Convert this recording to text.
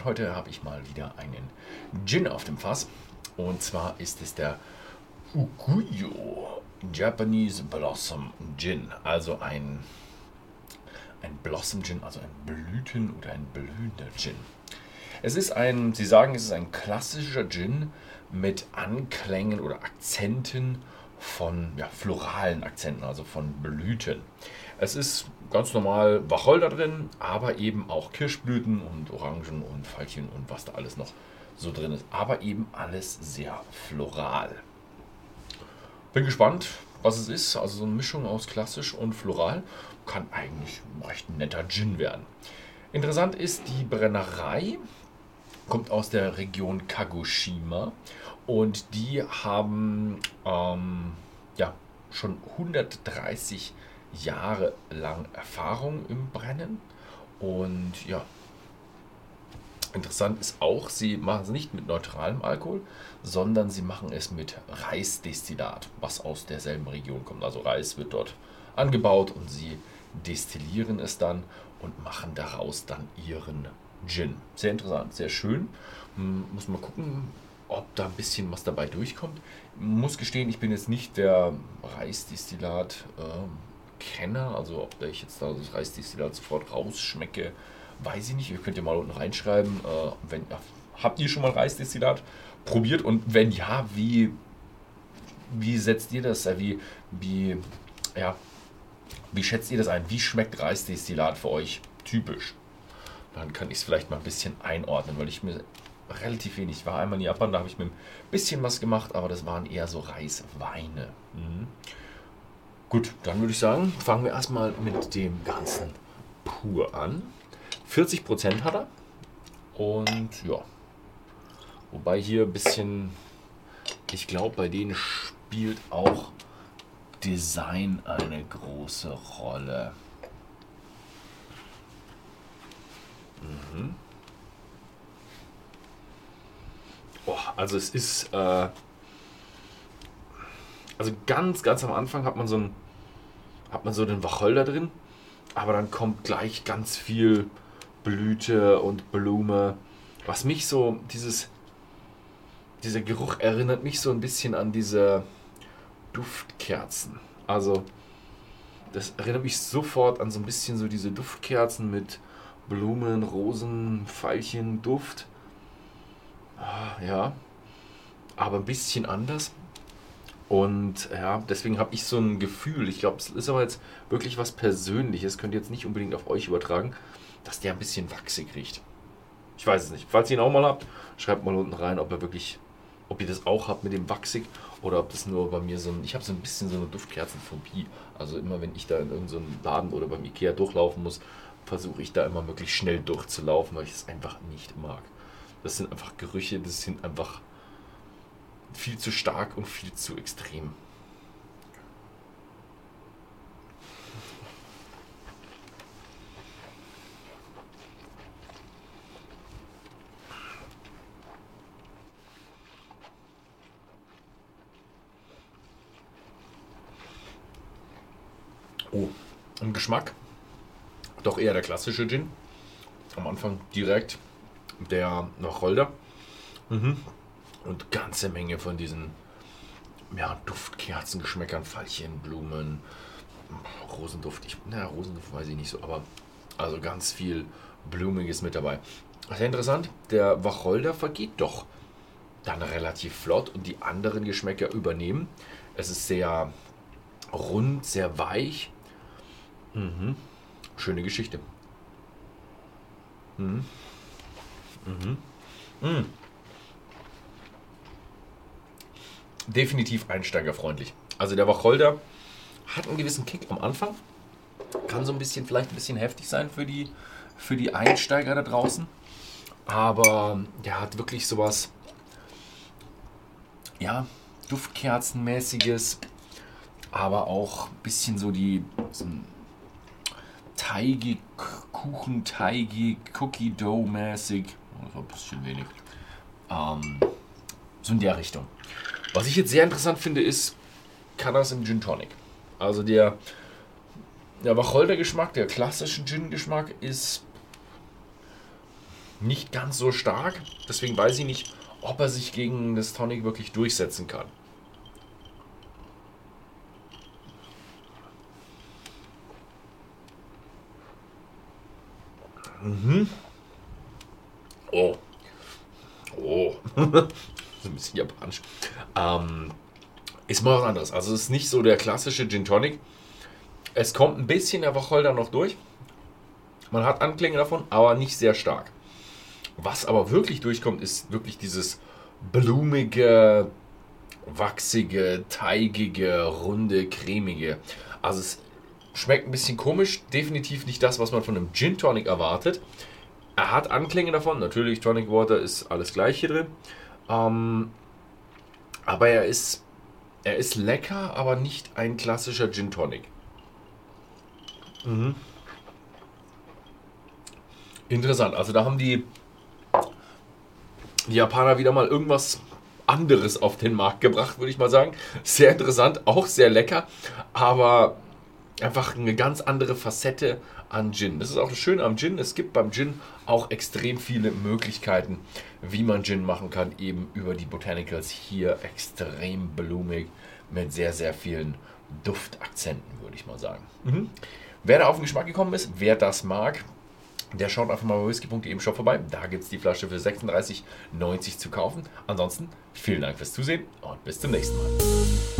und heute habe ich mal wieder einen Gin auf dem Fass. Und zwar ist es der Ukuyo Japanese Blossom Gin. Also ein, ein Blossom Gin, also ein Blüten- oder ein blühender Gin. Es ist ein, Sie sagen, es ist ein klassischer Gin mit Anklängen oder Akzenten von ja, floralen Akzenten, also von Blüten. Es ist ganz normal Wacholder drin, aber eben auch Kirschblüten und Orangen und Veilchen und was da alles noch so drin ist. Aber eben alles sehr floral. Bin gespannt, was es ist. Also so eine Mischung aus klassisch und floral. Kann eigentlich ein recht netter Gin werden. Interessant ist die Brennerei. Kommt aus der Region Kagoshima. Und die haben ähm, ja, schon 130 Jahre lang Erfahrung im Brennen. Und ja, interessant ist auch, sie machen es nicht mit neutralem Alkohol, sondern sie machen es mit Reisdestillat, was aus derselben Region kommt. Also Reis wird dort angebaut und sie destillieren es dann und machen daraus dann ihren Gin. Sehr interessant, sehr schön. Hm, muss man gucken, ob da ein bisschen was dabei durchkommt. Muss gestehen, ich bin jetzt nicht der Reisdestillat-Kenner, also ob ich jetzt da das Reisdestillat sofort rausschmecke, weiß ich nicht. Ihr könnt ja mal unten reinschreiben, äh, wenn, habt ihr schon mal Reisdestillat probiert und wenn ja, wie, wie setzt ihr das, wie, wie, ja, wie schätzt ihr das ein? Wie schmeckt Reisdestillat für euch typisch? Dann kann ich es vielleicht mal ein bisschen einordnen, weil ich mir relativ wenig. War einmal in Japan, da habe ich mir ein bisschen was gemacht, aber das waren eher so Reisweine. Mhm. Gut, dann würde ich sagen, fangen wir erstmal mit dem Ganzen pur an. 40% hat er. Und ja. Wobei hier ein bisschen, ich glaube, bei denen spielt auch Design eine große Rolle. Mhm. Oh, also es ist, äh, also ganz, ganz am Anfang hat man so ein, hat man so den Wacholder drin, aber dann kommt gleich ganz viel Blüte und Blume, was mich so, dieses, dieser Geruch erinnert mich so ein bisschen an diese Duftkerzen. Also, das erinnert mich sofort an so ein bisschen so diese Duftkerzen mit Blumen, Rosen, Veilchen, Duft. Ah, ja, aber ein bisschen anders. Und ja, deswegen habe ich so ein Gefühl, ich glaube, es ist aber jetzt wirklich was Persönliches, könnt ihr jetzt nicht unbedingt auf euch übertragen, dass der ein bisschen wachsig riecht. Ich weiß es nicht. Falls ihr ihn auch mal habt, schreibt mal unten rein, ob ihr wirklich, ob ihr das auch habt mit dem wachsig oder ob das nur bei mir so ein, ich habe so ein bisschen so eine Duftkerzenphobie. Also immer wenn ich da in irgendeinem Laden oder beim Ikea durchlaufen muss, versuche ich da immer möglichst schnell durchzulaufen, weil ich es einfach nicht mag. Das sind einfach Gerüche, das sind einfach viel zu stark und viel zu extrem. Oh, im Geschmack doch eher der klassische Gin. Am Anfang direkt der Wacholder. Mhm. Und ganze Menge von diesen ja, Duftkerzengeschmäckern, Veilchen, Blumen, Rosenduft. Ich, na, Rosenduft weiß ich nicht so, aber also ganz viel Blumiges mit dabei. Sehr interessant, der Wacholder vergeht doch dann relativ flott und die anderen Geschmäcker übernehmen. Es ist sehr rund, sehr weich. Mhm. Schöne Geschichte. Mhm. Mhm. Mhm. Definitiv einsteigerfreundlich. Also der Wacholder hat einen gewissen Kick am Anfang. Kann so ein bisschen, vielleicht ein bisschen heftig sein für die, für die Einsteiger da draußen. Aber der hat wirklich sowas, ja, Duftkerzenmäßiges, aber auch ein bisschen so die, so ein teigig, Kuchenteigig, Cookie Dough mäßig. Das war ein bisschen wenig. Ähm, so in der Richtung. Was ich jetzt sehr interessant finde, ist Kanas im Gin Tonic. Also der, der Wacholder-Geschmack, der klassische Gin-Geschmack ist nicht ganz so stark. Deswegen weiß ich nicht, ob er sich gegen das Tonic wirklich durchsetzen kann. Mhm. Oh. Oh. ein bisschen japanisch. Ähm, ist mal was anderes. Also es ist nicht so der klassische Gin Tonic. Es kommt ein bisschen der Wacholder noch durch. Man hat Anklänge davon, aber nicht sehr stark. Was aber wirklich durchkommt, ist wirklich dieses blumige, wachsige, teigige, runde, cremige. Also es schmeckt ein bisschen komisch. Definitiv nicht das, was man von einem Gin Tonic erwartet. Er hat Anklänge davon. Natürlich, Tonic Water ist alles gleich hier drin. Ähm, aber er ist, er ist lecker, aber nicht ein klassischer Gin Tonic. Mhm. Interessant. Also da haben die, die Japaner wieder mal irgendwas anderes auf den Markt gebracht, würde ich mal sagen. Sehr interessant, auch sehr lecker, aber einfach eine ganz andere Facette an Gin. Das ist auch das Schöne am Gin. Es gibt beim Gin auch extrem viele Möglichkeiten, wie man Gin machen kann, eben über die Botanicals. Hier extrem blumig mit sehr, sehr vielen Duftakzenten, würde ich mal sagen. Mhm. Wer da auf den Geschmack gekommen ist, wer das mag, der schaut einfach mal bei whisky.de im Shop vorbei. Da gibt es die Flasche für 36,90 zu kaufen. Ansonsten vielen Dank fürs Zusehen und bis zum nächsten Mal.